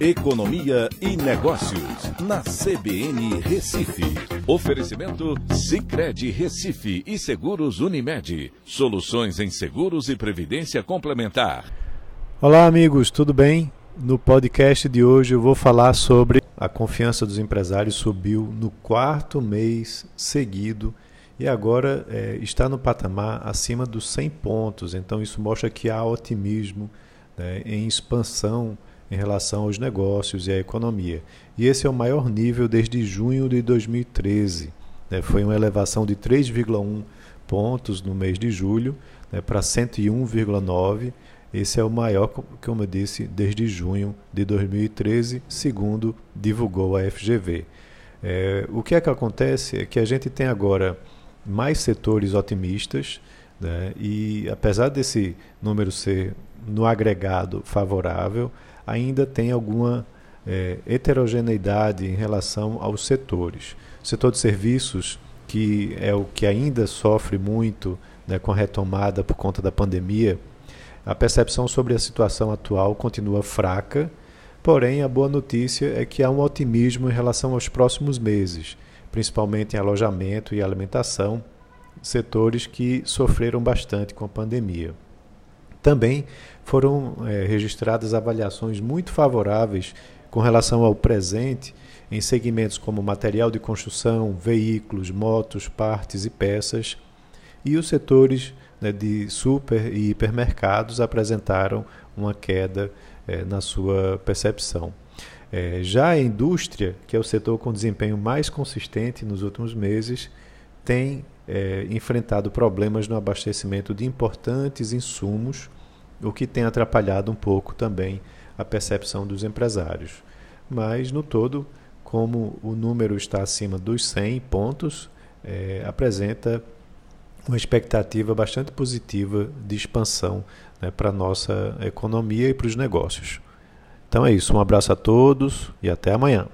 Economia e Negócios, na CBN Recife. Oferecimento Cicred Recife e Seguros Unimed. Soluções em seguros e previdência complementar. Olá, amigos, tudo bem? No podcast de hoje eu vou falar sobre a confiança dos empresários subiu no quarto mês seguido e agora é, está no patamar acima dos 100 pontos. Então isso mostra que há otimismo né, em expansão em relação aos negócios e à economia. E esse é o maior nível desde junho de 2013. Né? Foi uma elevação de 3,1 pontos no mês de julho né, para 101,9. Esse é o maior, como eu disse, desde junho de 2013, segundo divulgou a FGV. É, o que é que acontece é que a gente tem agora mais setores otimistas, né, e apesar desse número ser no agregado favorável, ainda tem alguma é, heterogeneidade em relação aos setores. O setor de serviços, que é o que ainda sofre muito né, com a retomada por conta da pandemia, a percepção sobre a situação atual continua fraca, porém a boa notícia é que há um otimismo em relação aos próximos meses, principalmente em alojamento e alimentação, setores que sofreram bastante com a pandemia. Também foram é, registradas avaliações muito favoráveis com relação ao presente em segmentos como material de construção, veículos, motos, partes e peças, e os setores né, de super e hipermercados apresentaram uma queda é, na sua percepção. É, já a indústria, que é o setor com desempenho mais consistente nos últimos meses, tem é, enfrentado problemas no abastecimento de importantes insumos, o que tem atrapalhado um pouco também a percepção dos empresários. Mas, no todo, como o número está acima dos 100 pontos, é, apresenta uma expectativa bastante positiva de expansão né, para a nossa economia e para os negócios. Então é isso, um abraço a todos e até amanhã.